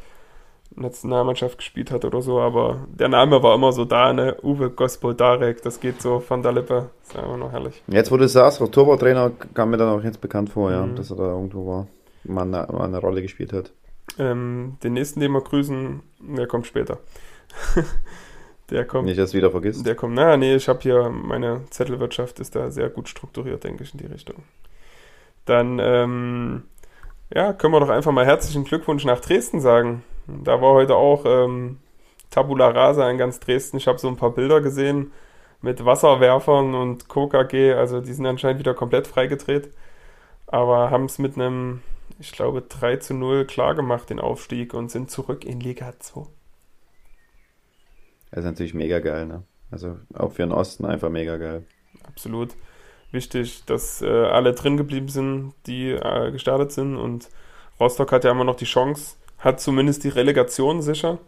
Nationalmannschaft gespielt hat oder so, aber der Name war immer so da, ne? Uwe Gospodarek, das geht so von der Lippe. Das ist einfach nur herrlich. Jetzt, wo du sagst, der Torwarttrainer kam mir dann auch jetzt bekannt vor, ja, mhm. dass er da irgendwo war, mal eine, mal eine Rolle gespielt hat. Ähm, den nächsten, den wir grüßen, der kommt später. der kommt. Nicht, dass du wieder vergisst. Der kommt, naja, nee, ich habe hier, meine Zettelwirtschaft ist da sehr gut strukturiert, denke ich, in die Richtung. Dann, ähm, ja, können wir doch einfach mal herzlichen Glückwunsch nach Dresden sagen. Da war heute auch ähm, Tabula Rasa in ganz Dresden. Ich habe so ein paar Bilder gesehen mit Wasserwerfern und KKG. Also die sind anscheinend wieder komplett freigedreht. Aber haben es mit einem, ich glaube, 3 zu 0 klar gemacht, den Aufstieg, und sind zurück in Liga 2. Das ist natürlich mega geil, ne? Also auch für den Osten einfach mega geil. Absolut. Wichtig, dass äh, alle drin geblieben sind, die äh, gestartet sind. Und Rostock hat ja immer noch die Chance, hat zumindest die Relegation sicher,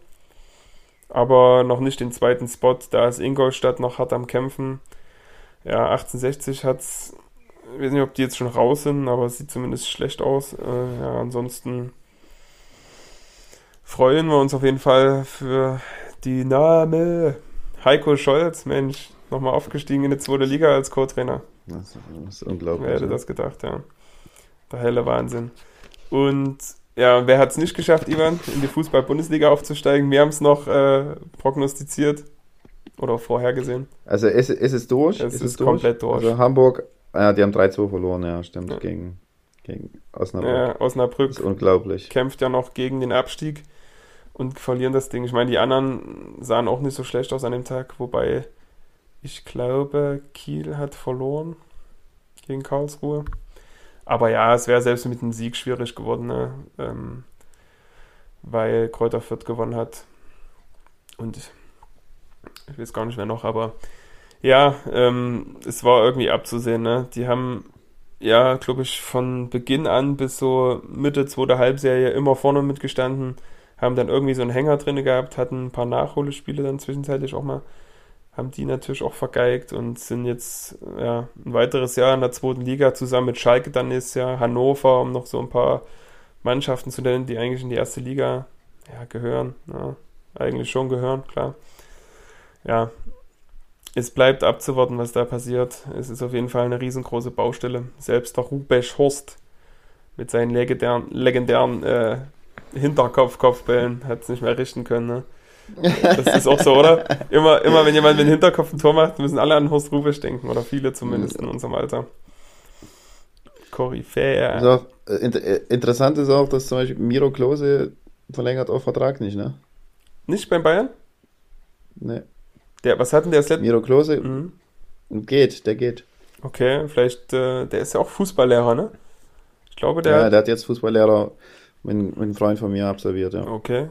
aber noch nicht den zweiten Spot. Da ist Ingolstadt noch hart am Kämpfen. Ja, 1860 hat es, ich weiß nicht, ob die jetzt schon raus sind, aber es sieht zumindest schlecht aus. Äh, ja, ansonsten freuen wir uns auf jeden Fall für die Name Heiko Scholz, Mensch, nochmal aufgestiegen in die zweite Liga als Co-Trainer. Das, ist unglaublich. Wer hätte das gedacht, ja. Der helle Wahnsinn. Und ja, wer hat es nicht geschafft, Ivan, in die Fußball-Bundesliga aufzusteigen? Wir haben es noch äh, prognostiziert oder vorhergesehen. Also ist, ist es durch? Es ist, ist es komplett durch. Also Hamburg, ja, die haben 3-2 verloren, ja, stimmt, ja. Gegen, gegen Osnabrück. Ja, Osnabrück das ist unglaublich. kämpft ja noch gegen den Abstieg und verlieren das Ding. Ich meine, die anderen sahen auch nicht so schlecht aus an dem Tag, wobei ich glaube, Kiel hat verloren gegen Karlsruhe. Aber ja, es wäre selbst mit einem Sieg schwierig geworden, ne? ähm, weil Kräuter Fürth gewonnen hat. Und ich, weiß gar nicht mehr noch, aber ja, ähm, es war irgendwie abzusehen. Ne? Die haben ja, glaube ich, von Beginn an bis so Mitte zweiter Halbserie immer vorne mitgestanden, haben dann irgendwie so einen Hänger drin gehabt, hatten ein paar Nachholespiele dann zwischenzeitlich auch mal haben die natürlich auch vergeigt und sind jetzt ja, ein weiteres Jahr in der zweiten Liga zusammen mit Schalke dann ist ja Hannover, um noch so ein paar Mannschaften zu nennen, die eigentlich in die erste Liga ja, gehören. Ja, eigentlich schon gehören, klar. Ja, es bleibt abzuwarten, was da passiert. Es ist auf jeden Fall eine riesengroße Baustelle. Selbst der Rubesch Horst mit seinen legendären, legendären äh, Hinterkopf-Kopfbällen hat es nicht mehr richten können. Ne? Das ist auch so, oder? Immer, immer wenn jemand mit dem Hinterkopf ein Tor macht, müssen alle an Horst Rubisch denken. Oder viele zumindest in unserem Alter. Koryphäe. Also, interessant ist auch, dass zum Beispiel Miro Klose verlängert auf Vertrag nicht, ne? Nicht beim Bayern? Ne. Der, was hatten der das letzte? Miro Klose mhm. geht, der geht. Okay, vielleicht, äh, der ist ja auch Fußballlehrer, ne? Ich glaube, der. Ja, der hat jetzt Fußballlehrer mit, einem Freund von mir absolviert, ja. Okay,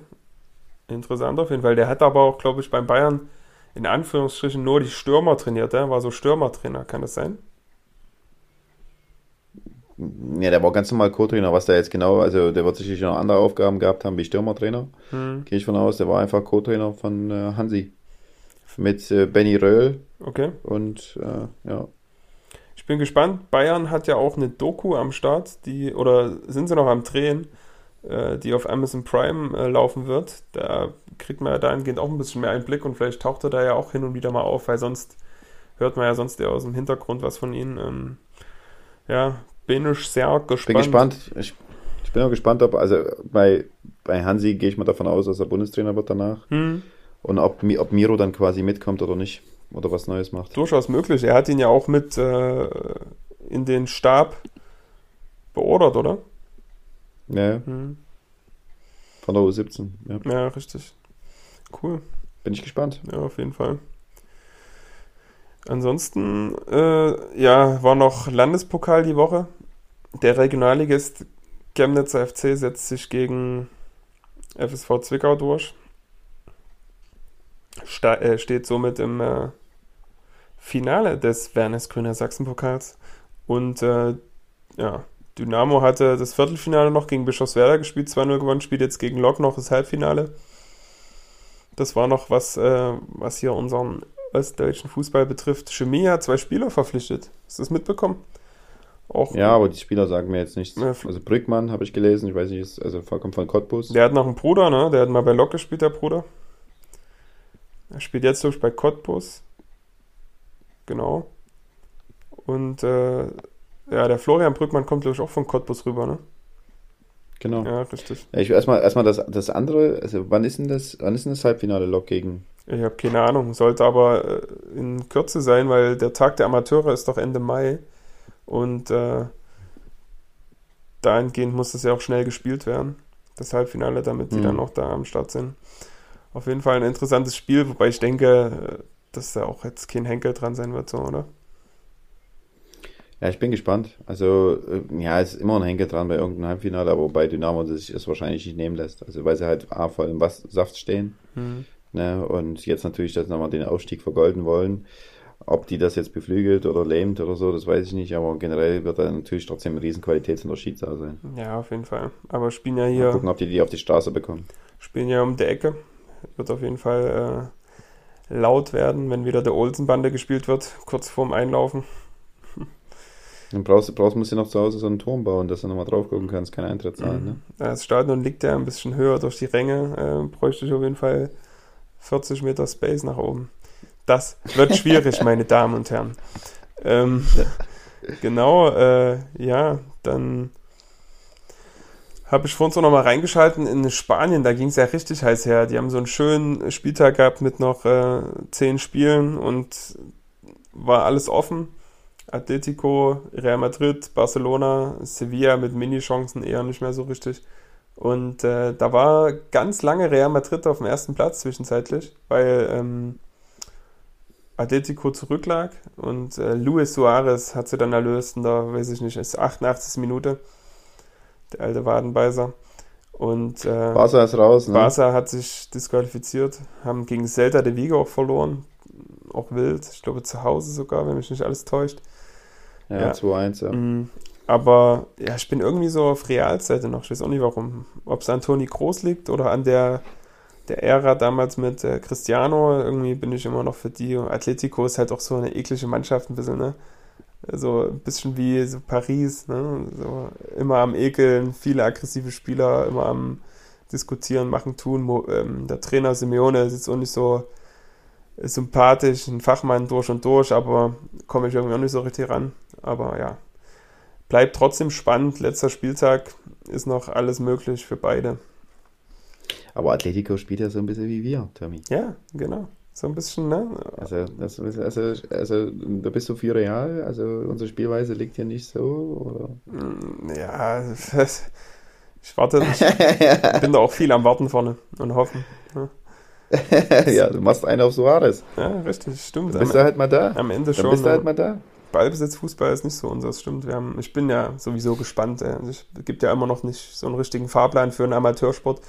Interessant auf jeden Fall. Der hat aber auch, glaube ich, beim Bayern in Anführungsstrichen nur die Stürmer trainiert. Der war so Stürmertrainer, kann das sein? Ja, der war ganz normal Co-Trainer, was der jetzt genau, also der wird sicherlich noch andere Aufgaben gehabt haben wie Stürmertrainer. Hm. Gehe ich von aus, der war einfach Co-Trainer von äh, Hansi. Mit äh, Benny Röhl Okay. und äh, ja. Ich bin gespannt. Bayern hat ja auch eine Doku am Start, die, oder sind sie noch am Drehen, die auf Amazon Prime äh, laufen wird. Da kriegt man ja dahingehend auch ein bisschen mehr Einblick und vielleicht taucht er da ja auch hin und wieder mal auf, weil sonst hört man ja sonst eher aus dem Hintergrund was von ihnen. Ähm, ja, bin ich sehr gespannt. Bin gespannt. Ich, ich bin auch gespannt, ob, also bei, bei Hansi gehe ich mal davon aus, dass er Bundestrainer wird danach. Hm, Und ob, ob Miro dann quasi mitkommt oder nicht. Oder was Neues macht. durchaus möglich. Er hat ihn ja auch mit äh, in den Stab beordert, oder? Ja, Hm, von der U17. Ja. ja, richtig. Cool. Bin ich gespannt. Ja, auf jeden Fall. Ansonsten, äh, ja, war noch Landespokal die Woche. Der Regionalligist Chemnitzer FC setzt sich gegen FSV Zwickau durch. Sta äh, steht somit im äh, Finale des Wernes Grüner Sachsen-Pokals. Und äh, ja, Dynamo hatte das Viertelfinale noch gegen Bischofswerda gespielt, 2-0 gewonnen, spielt jetzt gegen Lok noch das Halbfinale. Das war noch was, äh, was hier unseren ostdeutschen Fußball betrifft. Chemie hat zwei Spieler verpflichtet. Hast du das mitbekommen? Auch, Ja, aber die Spieler sagen mir jetzt nichts. Also Brückmann habe ich gelesen, ich weiß nicht, ist also vollkommen von Cottbus. Der hat noch einen Bruder, ne? Der hat mal bei Lok gespielt, der Bruder. Er spielt jetzt durch bei Cottbus. Genau. Und äh, ja, der Florian Brückmann kommt, glaube ich, auch von Cottbus rüber, ne? Genau. Ja. Ja, richtig. ich will erstmal erstmal das, das andere, also wann ist denn das, wann ist denn das Halbfinale Lok gegen? Ich habe keine Ahnung. Sollte aber äh, in Kürze sein, weil der Tag der Amateure ist doch Ende Mai. Und äh, dahingehend muss das ja auch schnell gespielt werden. Das Halbfinale, damit die Mhm. dann auch da am Start sind. Auf jeden Fall ein interessantes Spiel, wobei ich denke, äh, dass da auch jetzt kein Henkel dran sein wird, so, oder? Ja, ich bin gespannt. Also, äh, ja, es ist immer ein Henker dran bei irgendeinem Halbfinale, aber bei Dynamo das sich das wahrscheinlich nicht nehmen lässt. Also, weil sie halt A, voll im Was- Saft stehen, ne, und jetzt natürlich das nochmal den Aufstieg vergolden wollen. Ob die das jetzt beflügelt oder lähmt oder so, das weiß ich nicht, aber generell wird da natürlich trotzdem ein riesen Qualitätsunterschied da sein. Ja, auf jeden Fall. Aber spielen ja Mal hier, gucken, ob die die auf die Straße bekommen. spielen ja um die Ecke. Wird auf jeden Fall äh, laut werden, wenn wieder der Olsenbande gespielt wird, kurz vorm Einlaufen. Dann brauchst du, brauchst, musst du noch zu Hause so einen Turm bauen, dass du nochmal drauf gucken kannst, keine Eintritt zahlen, ne? Das Stadion liegt ja ein bisschen höher durch die Ränge. Äh, bräuchte ich auf jeden Fall 40 Meter Space nach oben. Das wird schwierig, meine Damen und Herren. Ähm, genau, äh, ja, dann habe ich vorhin so nochmal reingeschalten in Spanien, da ging es ja richtig heiß her. Die haben so einen schönen Spieltag gehabt mit noch äh, zehn Spielen und war alles offen. Atletico, Real Madrid, Barcelona, Sevilla mit Mini-Chancen eher nicht mehr so richtig. Und äh, da war ganz lange Real Madrid auf dem ersten Platz zwischenzeitlich, weil ähm, Atletico zurücklag und äh, Luis Suarez hat sie dann erlöst in der, weiß ich nicht, ist 88. Minute, der alte Wadenbeißer. Und äh, Barca ist raus, ne? Barca hat sich disqualifiziert, haben gegen Celta de Vigo auch verloren, auch wild, ich glaube zu Hause sogar, wenn mich nicht alles täuscht. Ja, Ja. 2-1, ja. Mm, Aber ja, ich bin irgendwie so auf Realseite noch. Ich weiß auch nicht warum. Ob es an Toni Groß liegt oder an der, der Ära damals mit äh, Cristiano. Irgendwie bin ich immer noch für die. Und Atletico ist halt auch so eine eklige Mannschaft ein bisschen, ne? So ein bisschen wie so Paris, ne? So immer am Ekeln, viele aggressive Spieler, immer am Diskutieren, machen, tun. Mo ähm, der Trainer Simeone ist jetzt auch nicht so sympathisch, ein Fachmann durch und durch, aber komme ich irgendwie auch nicht so richtig ran. Aber ja, bleibt trotzdem spannend. Letzter Spieltag ist noch alles möglich für beide. Aber Atletico spielt ja so ein bisschen wie wir, Tommy. Ja, genau. So ein bisschen, ne? Also, das, also, also, da bist du für Real, also unsere Spielweise liegt hier nicht so, oder? Mm, Ja, ich warte, ich bin da auch viel am Warten vorne und hoffen. ja, du machst einen auf Suarez. Ja, richtig, stimmt. Dann bist Am, du halt mal da. am Ende Dann schon. bist du halt mal da. Ballbesitz Fußball ist nicht so unseres, stimmt. Wir haben, ich bin ja sowieso gespannt. ey. Es gibt ja immer noch nicht so einen richtigen Fahrplan für einen Amateursport.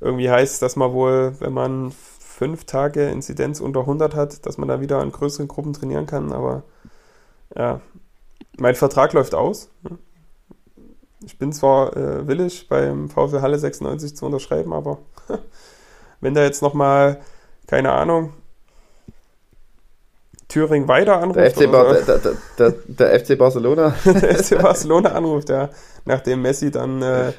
Irgendwie heißt dass man wohl, wenn man fünf Tage Inzidenz unter 100 hat, dass man da wieder in größeren Gruppen trainieren kann. Aber ja, mein Vertrag läuft aus. Ich bin zwar äh, willig, beim VfL Halle 96 zu unterschreiben, aber wenn da jetzt nochmal, keine Ahnung, Thüringen weiter anruft. Der FC, Bar der, der, der, FC Barcelona. der FC Barcelona anruft, ja. Nachdem Messi dann äh,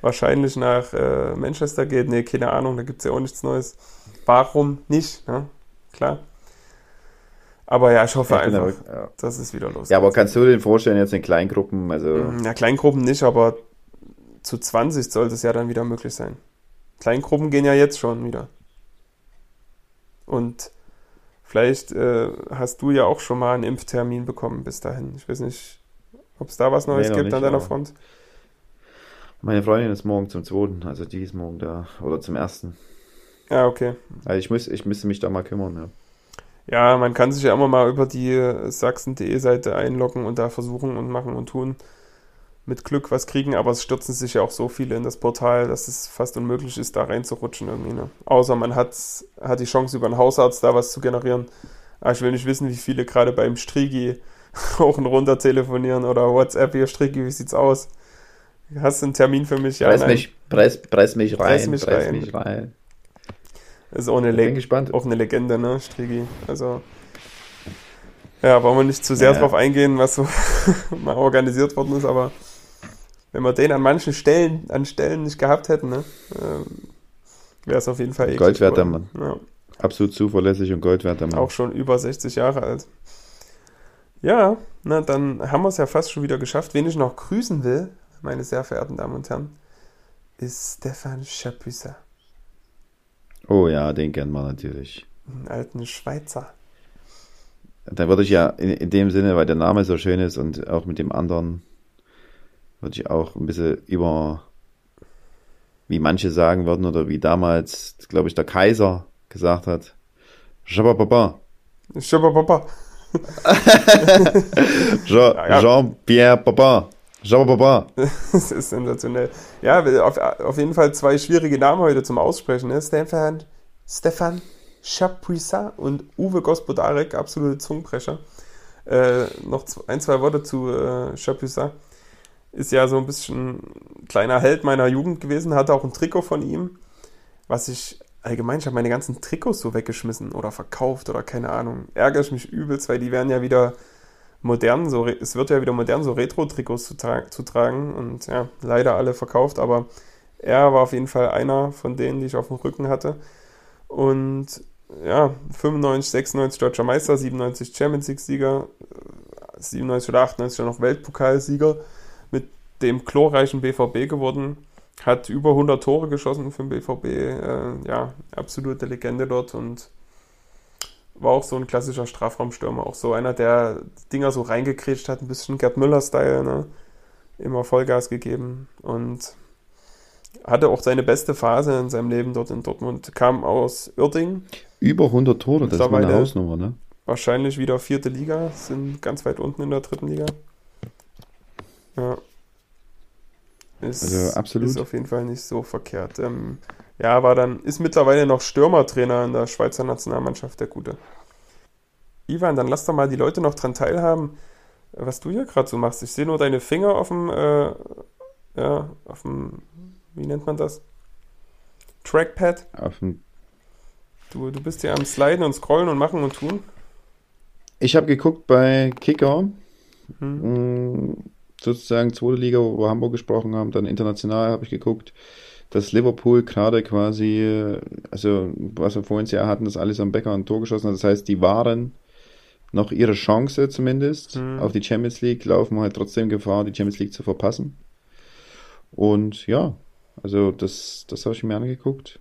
wahrscheinlich nach äh, Manchester geht. Nee, keine Ahnung, da gibt es ja auch nichts Neues. Warum nicht? Ne? Klar. Aber ja, ich hoffe ja, einfach, ja. dass es wieder losgeht. Ja, aber kannst du dir vorstellen, jetzt in Kleingruppen? Also ja, Kleingruppen nicht, aber zu 20 sollte es ja dann wieder möglich sein. Kleingruppen gehen ja jetzt schon wieder. Und vielleicht äh, hast du ja auch schon mal einen Impftermin bekommen bis dahin. Ich weiß nicht, ob es da was Neues nee, gibt nicht, an deiner Front. Meine Freundin ist morgen zum zweiten, also die ist morgen da, oder zum ersten. Ja, okay. Also ich, muss, ich müsste mich da mal kümmern, ja. Ja, man kann sich ja immer mal über die sachsen.de Seite einloggen und da versuchen und machen und tun. Mit Glück was kriegen, aber es stürzen sich ja auch so viele in das Portal, dass es fast unmöglich ist, da reinzurutschen irgendwie. Ne? Außer man hat, hat die Chance, über einen Hausarzt da was zu generieren. Aber ich will nicht wissen, wie viele gerade beim Strigi hoch und runter telefonieren oder WhatsApp hier, Strigi, wie sieht's aus? Hast du einen Termin für mich? Ja, preis, mich, preis, preis mich rein, preis mich preis rein. Mich rein. Ist auch eine, Le auch eine Legende, ne, Strigi? Also, ja, wollen wir nicht zu sehr ja. drauf eingehen, was so mal organisiert worden ist, aber wenn wir den an manchen Stellen, an Stellen nicht gehabt hätten, ne, ähm, wäre es auf jeden Fall Gold wert der Mann. Ja. Absolut zuverlässig und Gold wert der Mann. Auch schon über 60 Jahre alt. Ja, na, dann haben wir es ja fast schon wieder geschafft. Wen ich noch grüßen will, meine sehr verehrten Damen und Herren, ist Stefan Chapuisat. Oh ja, den kennt man natürlich. Einen alten Schweizer. Da würde ich ja in, in, dem Sinne, weil der Name so schön ist und auch mit dem anderen, würde ich auch ein bisschen über, wie manche sagen würden oder wie damals, glaube ich, der Kaiser gesagt hat, Shabababa. Shabababa. Jean-Pierre Papa. Jean-Papa. das ist sensationell. Ja, auf, auf jeden Fall zwei schwierige Namen heute zum Aussprechen. Ne? Stefan, Stefan Chapuisat und Uwe Gospodarek, absolute Zungenbrecher. Äh, noch ein, zwei Worte zu äh, Chapuisat. Ist ja so ein bisschen kleiner Held meiner Jugend gewesen, hatte auch ein Trikot von ihm, was ich allgemein, ich habe meine ganzen Trikots so weggeschmissen oder verkauft oder keine Ahnung. Ärgere ich mich übelst, weil die werden ja wieder modern, so es wird ja wieder modern, so Retro-Trikots zu, tra zu, tragen und ja, leider alle verkauft, aber er war auf jeden Fall einer von denen, die ich auf dem Rücken hatte. Und ja, 95, 96 deutscher Meister, 97 Champions League-Sieger, 97 oder 98 dann noch Weltpokalsieger, dem chlorreichen BVB geworden, hat über 100 Tore geschossen für den BVB, äh, ja, absolute Legende dort und war auch so ein klassischer Strafraumstürmer, auch so einer, der Dinger so reingekretscht hat, ein bisschen Gerd Müller-Style, ne? immer Vollgas gegeben und hatte auch seine beste Phase in seinem Leben dort in Dortmund, kam aus Uerding. Über 100 Tore, das ist eine Hausnummer, ne? Wahrscheinlich wieder vierte Liga, sind ganz weit unten in der dritten Liga. Ja. Ist, also absolut. Ist auf jeden Fall nicht so verkehrt. Ähm, ja, war dann, ist mittlerweile noch Stürmertrainer in der Schweizer Nationalmannschaft, der Gute. Ivan, dann lass doch mal die Leute noch dran teilhaben, was du hier gerade so machst. Ich sehe nur deine Finger auf dem, äh, ja, auf dem, wie nennt man das? Trackpad. Auf dem. Du, du bist hier am Sliden und Scrollen und Machen und Tun. Ich habe geguckt bei Kicker, mhm. Sozusagen zweite Liga, wo wir Hamburg gesprochen haben, dann international habe ich geguckt dass Liverpool gerade quasi, also was wir vorhin ja hatten, dass alles am Becker ein Tor geschossen hat. Das heißt, die waren noch ihre Chance zumindest mhm. auf die Champions League, laufen halt trotzdem Gefahr, die Champions League zu verpassen. Und ja, also das, das habe ich mir angeguckt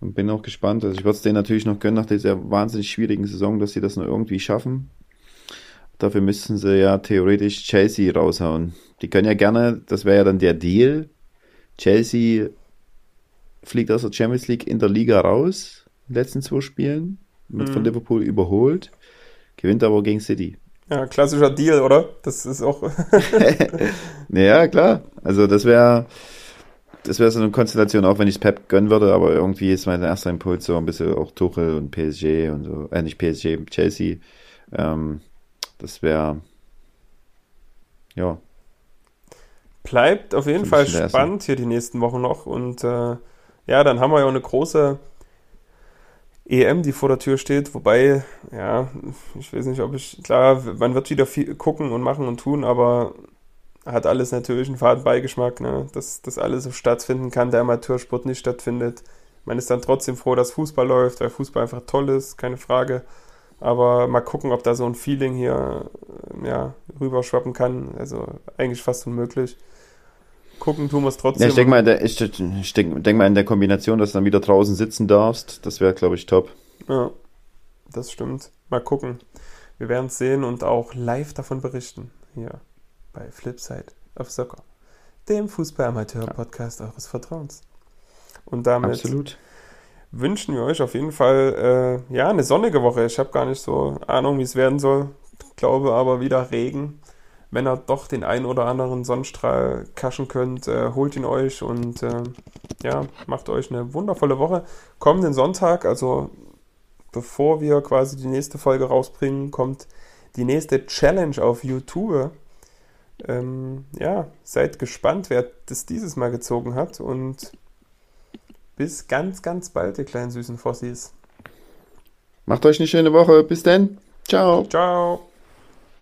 und bin auch gespannt. Also ich würde es denen natürlich noch gönnen nach dieser wahnsinnig schwierigen Saison, dass sie das noch irgendwie schaffen. Dafür müssten sie ja theoretisch Chelsea raushauen. Die können ja gerne, das wäre ja dann der Deal, Chelsea fliegt aus der Champions League in der Liga raus, in den letzten zwei Spielen, wird mhm. von Liverpool überholt, gewinnt aber gegen City. Ja, klassischer Deal, oder? Das ist auch. naja, klar. Also das wäre das wäre so eine Konstellation, auch wenn ich es Pep gönnen würde, aber irgendwie ist mein erster Impuls so ein bisschen auch Tuchel und PSG und so, äh, nicht PSG, Chelsea. Ähm, das wäre, ja, bleibt auf jeden Fall spannend hier die nächsten Wochen noch. Und äh, ja, dann haben wir ja auch eine große EM, die vor der Tür steht. Wobei, ja, ich weiß nicht, ob ich, klar, man wird wieder viel gucken und machen und tun, aber hat alles natürlich einen faden Beigeschmack, ne? dass das alles so stattfinden kann, der Amateursport nicht stattfindet. Man ist dann trotzdem froh, dass Fußball läuft, weil Fußball einfach toll ist, keine Frage. Aber mal gucken, ob da so ein Feeling hier ja, rüberschwappen kann. Also eigentlich fast unmöglich. Gucken tun wir es trotzdem. Ja, ich denke mal, der, ich, ich denk, denk mal in der Kombination, dass du dann wieder draußen sitzen darfst. Das wäre, glaube ich, top. Ja, das stimmt. Mal gucken. Wir werden es sehen und auch live davon berichten. Hier bei Flipside of Soccer, dem Fußball-Amateur-Podcast eures Vertrauens. Und damit Absolut. Wünschen wir euch auf jeden Fall äh, ja, eine sonnige Woche. Ich habe gar nicht so Ahnung, wie es werden soll. Glaube aber wieder Regen. Wenn ihr doch den einen oder anderen Sonnenstrahl kaschen könnt, äh, holt ihn euch und äh, ja, macht euch eine wundervolle Woche. Kommenden Sonntag, also bevor wir quasi die nächste Folge rausbringen, kommt die nächste Challenge auf YouTube. Ähm, ja, seid gespannt, wer das dieses Mal gezogen hat und bis ganz, ganz bald, ihr kleinen süßen Fossis. Macht euch eine schöne Woche. Bis dann. Ciao. Ciao.